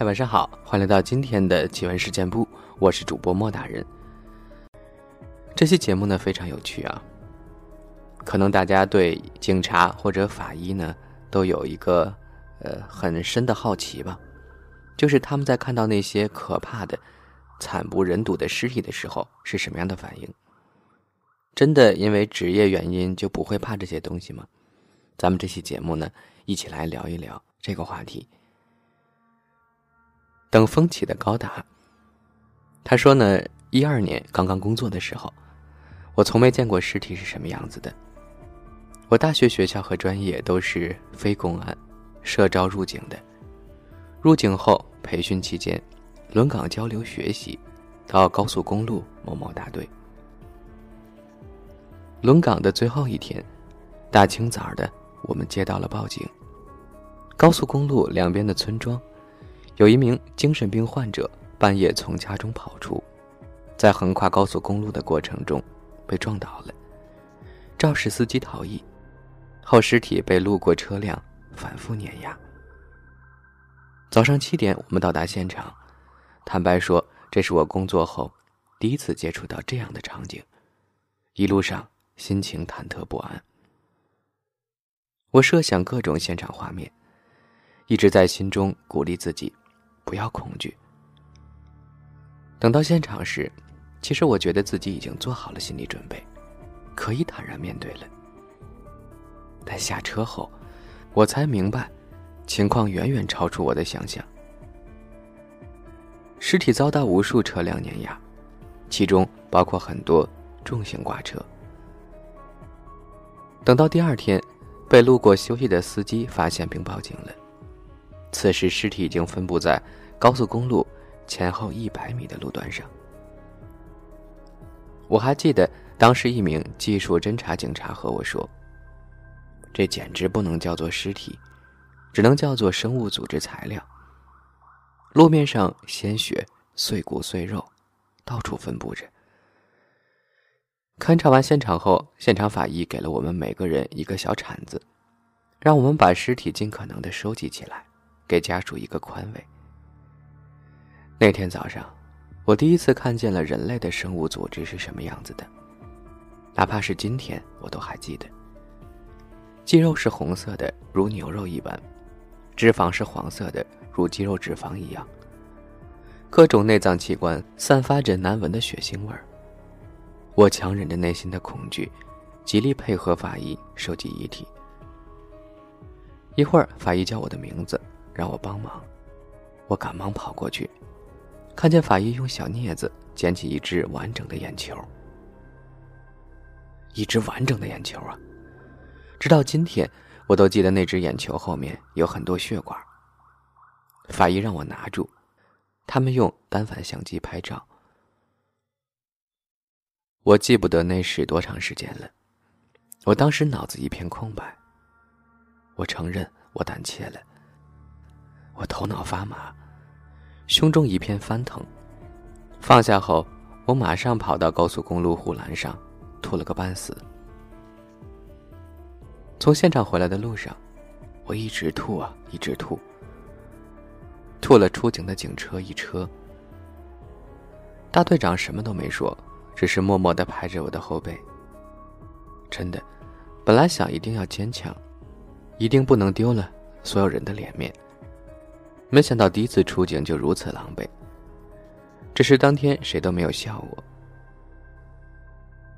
嗨，晚上好，欢迎来到今天的奇闻事件部，我是主播莫大人。这期节目呢非常有趣啊，可能大家对警察或者法医呢都有一个呃很深的好奇吧，就是他们在看到那些可怕的、惨不忍睹的尸体的时候是什么样的反应？真的因为职业原因就不会怕这些东西吗？咱们这期节目呢，一起来聊一聊这个话题。等风起的高达，他说呢，一二年刚刚工作的时候，我从没见过尸体是什么样子的。我大学学校和专业都是非公安，社招入警的。入警后培训期间，轮岗交流学习，到高速公路某某大队。轮岗的最后一天，大清早的，我们接到了报警。高速公路两边的村庄。有一名精神病患者半夜从家中跑出，在横跨高速公路的过程中被撞倒了，肇事司机逃逸，后尸体被路过车辆反复碾压。早上七点，我们到达现场，坦白说，这是我工作后第一次接触到这样的场景，一路上心情忐忑不安。我设想各种现场画面，一直在心中鼓励自己。不要恐惧。等到现场时，其实我觉得自己已经做好了心理准备，可以坦然面对了。但下车后，我才明白，情况远远超出我的想象。尸体遭到无数车辆碾压，其中包括很多重型挂车。等到第二天，被路过休息的司机发现并报警了。此时，尸体已经分布在高速公路前后一百米的路段上。我还记得，当时一名技术侦查警察和我说：“这简直不能叫做尸体，只能叫做生物组织材料。路面上鲜血、碎骨碎肉，到处分布着。”勘察完现场后，现场法医给了我们每个人一个小铲子，让我们把尸体尽可能的收集起来。给家属一个宽慰。那天早上，我第一次看见了人类的生物组织是什么样子的，哪怕是今天，我都还记得。肌肉是红色的，如牛肉一般；脂肪是黄色的，如肌肉脂肪一样。各种内脏器官散发着难闻的血腥味儿。我强忍着内心的恐惧，极力配合法医收集遗体。一会儿，法医叫我的名字。让我帮忙，我赶忙跑过去，看见法医用小镊子捡起一只完整的眼球，一只完整的眼球啊！直到今天，我都记得那只眼球后面有很多血管。法医让我拿住，他们用单反相机拍照。我记不得那是多长时间了，我当时脑子一片空白。我承认我胆怯了。我头脑发麻，胸中一片翻腾。放下后，我马上跑到高速公路护栏上，吐了个半死。从现场回来的路上，我一直吐啊，一直吐，吐了出警的警车一车。大队长什么都没说，只是默默的拍着我的后背。真的，本来想一定要坚强，一定不能丢了所有人的脸面。没想到第一次出警就如此狼狈。只是当天谁都没有笑我。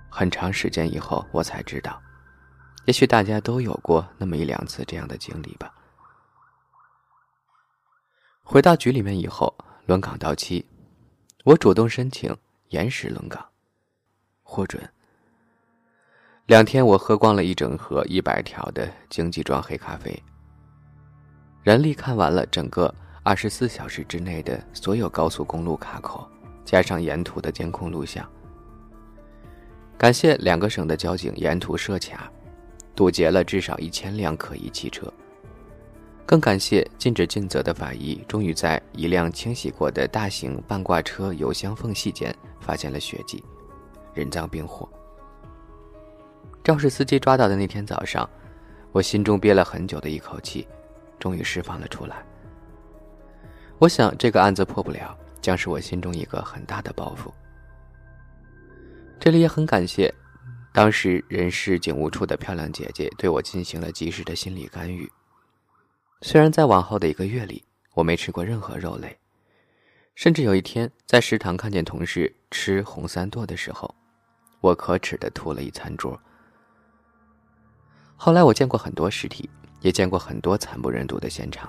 很长时间以后，我才知道，也许大家都有过那么一两次这样的经历吧。回到局里面以后，轮岗到期，我主动申请延时轮岗，获准。两天，我喝光了一整盒一百条的经济装黑咖啡。人力看完了整个二十四小时之内的所有高速公路卡口，加上沿途的监控录像。感谢两个省的交警沿途设卡，堵截了至少一千辆可疑汽车。更感谢尽职尽责的法医，终于在一辆清洗过的大型半挂车油箱缝隙间发现了血迹，人赃并获。肇事司机抓到的那天早上，我心中憋了很久的一口气。终于释放了出来。我想这个案子破不了，将是我心中一个很大的包袱。这里也很感谢，当时人事警务处的漂亮姐姐对我进行了及时的心理干预。虽然在往后的一个月里，我没吃过任何肉类，甚至有一天在食堂看见同事吃红三剁的时候，我可耻的吐了一餐桌。后来我见过很多尸体，也见过很多惨不忍睹的现场，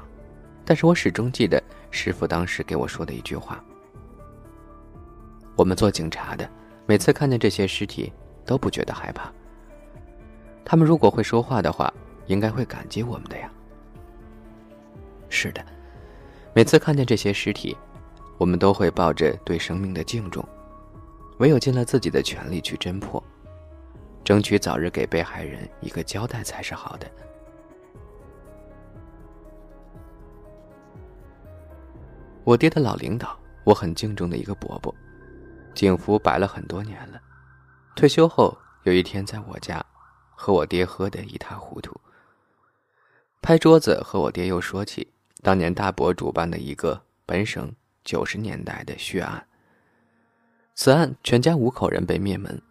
但是我始终记得师傅当时给我说的一句话：我们做警察的，每次看见这些尸体都不觉得害怕。他们如果会说话的话，应该会感激我们的呀。是的。每次看见这些尸体，我们都会抱着对生命的敬重，唯有尽了自己的全力去侦破，争取早日给被害人一个交代才是好的。我爹的老领导，我很敬重的一个伯伯，警服摆了很多年了，退休后有一天在我家，和我爹喝得一塌糊涂，拍桌子和我爹又说起。当年大伯主办的一个本省九十年代的血案，此案全家五口人被灭门，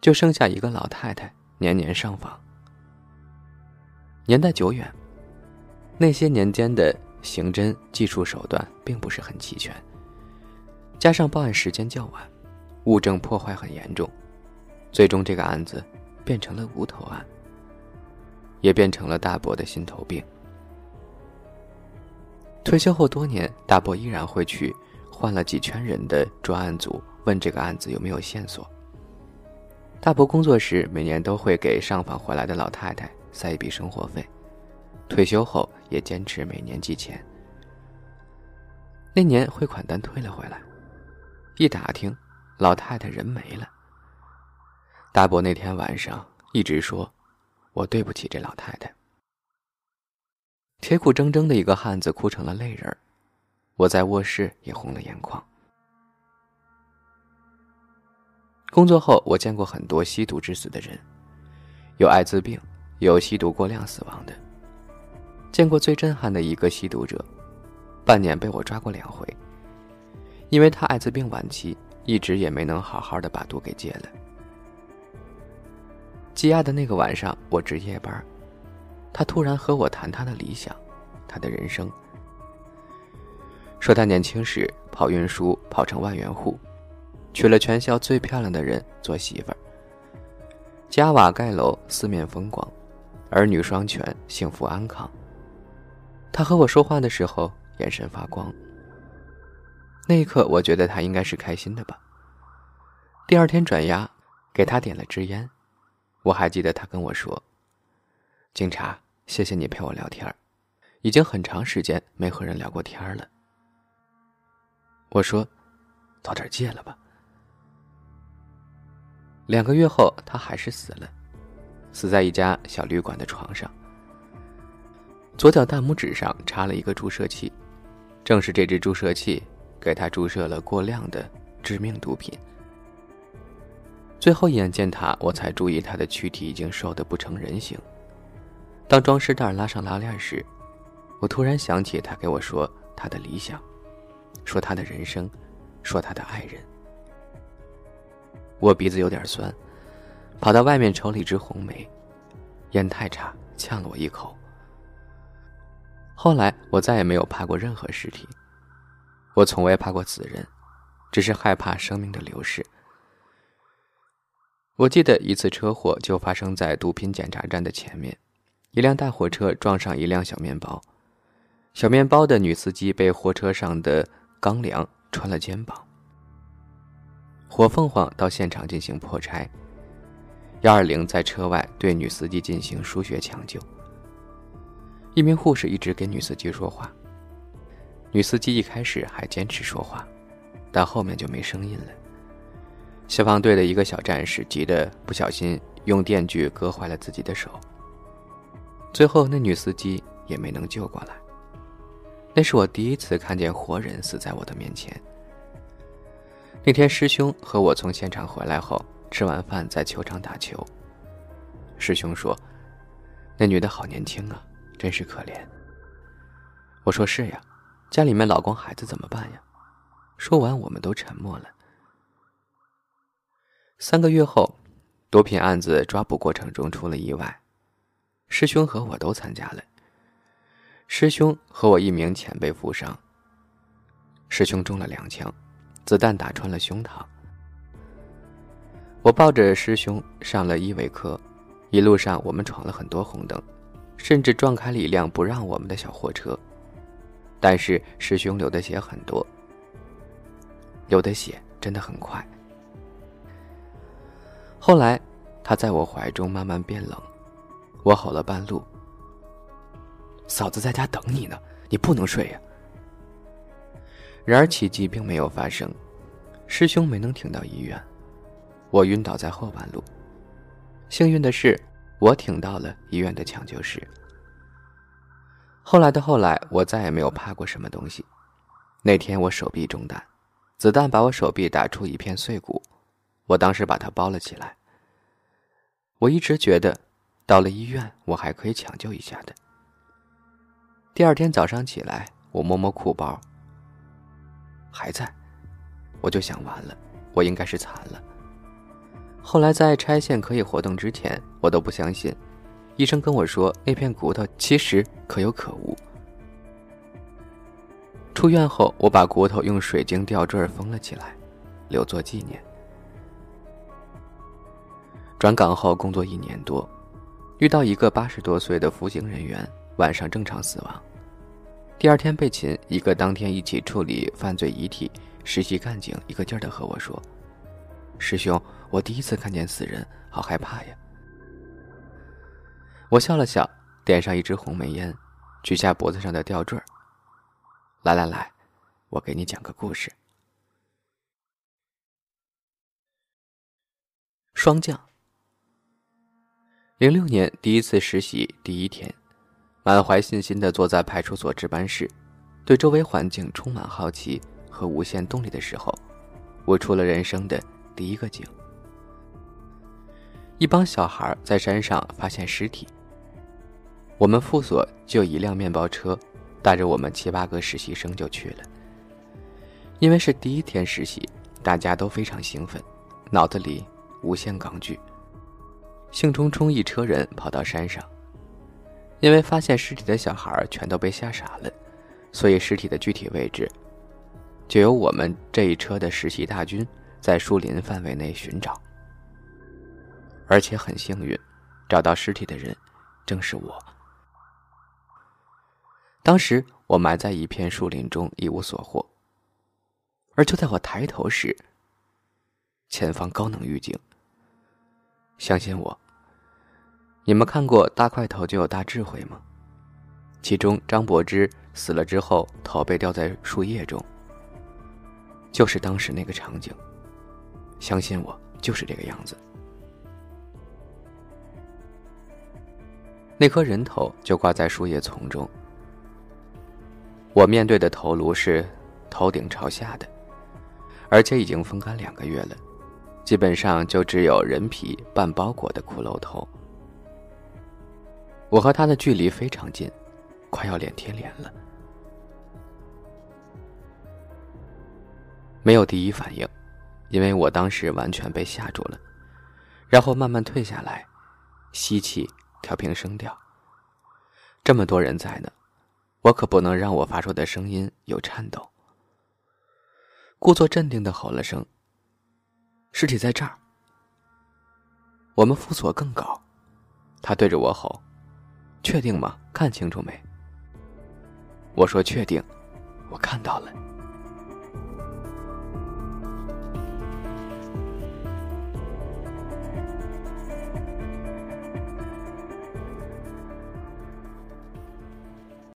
就剩下一个老太太年年上访。年代久远，那些年间的刑侦技术手段并不是很齐全，加上报案时间较晚，物证破坏很严重，最终这个案子变成了无头案，也变成了大伯的心头病。退休后多年，大伯依然会去换了几圈人的专案组，问这个案子有没有线索。大伯工作时每年都会给上访回来的老太太塞一笔生活费，退休后也坚持每年寄钱。那年汇款单退了回来，一打听，老太太人没了。大伯那天晚上一直说：“我对不起这老太太。”铁骨铮铮的一个汉子哭成了泪人我在卧室也红了眼眶。工作后，我见过很多吸毒致死的人，有艾滋病，有吸毒过量死亡的。见过最震撼的一个吸毒者，半年被我抓过两回，因为他艾滋病晚期，一直也没能好好的把毒给戒了。羁押的那个晚上，我值夜班。他突然和我谈他的理想，他的人生。说他年轻时跑运输，跑成万元户，娶了全校最漂亮的人做媳妇儿，加瓦盖楼，四面风光，儿女双全，幸福安康。他和我说话的时候，眼神发光。那一刻，我觉得他应该是开心的吧。第二天转押，给他点了支烟，我还记得他跟我说。警察，谢谢你陪我聊天已经很长时间没和人聊过天了。我说，早点戒了吧。两个月后，他还是死了，死在一家小旅馆的床上，左脚大拇指上插了一个注射器，正是这只注射器给他注射了过量的致命毒品。最后一眼见他，我才注意他的躯体已经瘦得不成人形。当装尸袋拉上拉链时，我突然想起他给我说他的理想，说他的人生，说他的爱人。我鼻子有点酸，跑到外面抽了一支红梅，烟太差，呛了我一口。后来我再也没有拍过任何尸体，我从未拍过死人，只是害怕生命的流逝。我记得一次车祸就发生在毒品检查站的前面。一辆大货车撞上一辆小面包，小面包的女司机被货车上的钢梁穿了肩膀。火凤凰到现场进行破拆，幺二零在车外对女司机进行输血抢救。一名护士一直给女司机说话，女司机一开始还坚持说话，但后面就没声音了。消防队的一个小战士急得不小心用电锯割坏了自己的手。最后，那女司机也没能救过来。那是我第一次看见活人死在我的面前。那天，师兄和我从现场回来后，吃完饭在球场打球。师兄说：“那女的好年轻啊，真是可怜。”我说：“是呀，家里面老公孩子怎么办呀？说完，我们都沉默了。三个月后，毒品案子抓捕过程中出了意外，师兄和我都参加了。师兄和我一名前辈负伤。师兄中了两枪，子弹打穿了胸膛。我抱着师兄上了医卫科，一路上我们闯了很多红灯，甚至撞开了一辆不让我们的小货车。但是师兄流的血很多，流的血真的很快。后来，他在我怀中慢慢变冷，我吼了半路：“嫂子在家等你呢，你不能睡呀。”然而奇迹并没有发生，师兄没能挺到医院，我晕倒在后半路。幸运的是，我挺到了医院的抢救室。后来的后来，我再也没有怕过什么东西。那天我手臂中弹，子弹把我手臂打出一片碎骨，我当时把它包了起来。我一直觉得，到了医院我还可以抢救一下的。第二天早上起来，我摸摸裤包，还在，我就想完了，我应该是残了。后来在拆线可以活动之前，我都不相信。医生跟我说，那片骨头其实可有可无。出院后，我把骨头用水晶吊坠封了起来，留作纪念。转岗后工作一年多，遇到一个八十多岁的服刑人员，晚上正常死亡。第二天被擒，一个当天一起处理犯罪遗体实习干警一个劲儿的和我说：“师兄，我第一次看见死人，好害怕呀。”我笑了笑，点上一支红梅烟，取下脖子上的吊坠来来来，我给你讲个故事。霜降。零六年第一次实习第一天，满怀信心的坐在派出所值班室，对周围环境充满好奇和无限动力的时候，我出了人生的第一个景。一帮小孩在山上发现尸体。我们副所就一辆面包车，带着我们七八个实习生就去了。因为是第一天实习，大家都非常兴奋，脑子里无限港剧。兴冲冲一车人跑到山上，因为发现尸体的小孩全都被吓傻了，所以尸体的具体位置，就由我们这一车的实习大军在树林范围内寻找。而且很幸运，找到尸体的人正是我。当时我埋在一片树林中，一无所获。而就在我抬头时，前方高能预警。相信我，你们看过《大块头就有大智慧》吗？其中张柏芝死了之后，头被吊在树叶中，就是当时那个场景。相信我，就是这个样子。那颗人头就挂在树叶丛中。我面对的头颅是头顶朝下的，而且已经风干两个月了，基本上就只有人皮半包裹的骷髅头。我和他的距离非常近，快要脸贴脸了。没有第一反应，因为我当时完全被吓住了，然后慢慢退下来，吸气，调平声调。这么多人在呢。我可不能让我发出的声音有颤抖。故作镇定的吼了声：“尸体在这儿。”我们副所更高，他对着我吼：“确定吗？看清楚没？”我说：“确定，我看到了。”